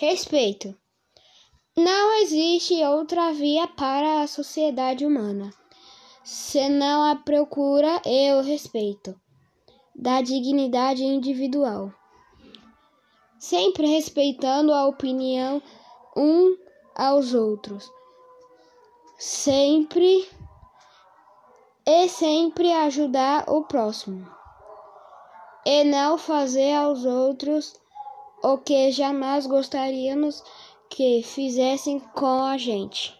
Respeito. Não existe outra via para a sociedade humana senão a procura e o respeito da dignidade individual, sempre respeitando a opinião um aos outros, sempre e sempre ajudar o próximo e não fazer aos outros o que jamais gostaríamos que fizessem com a gente.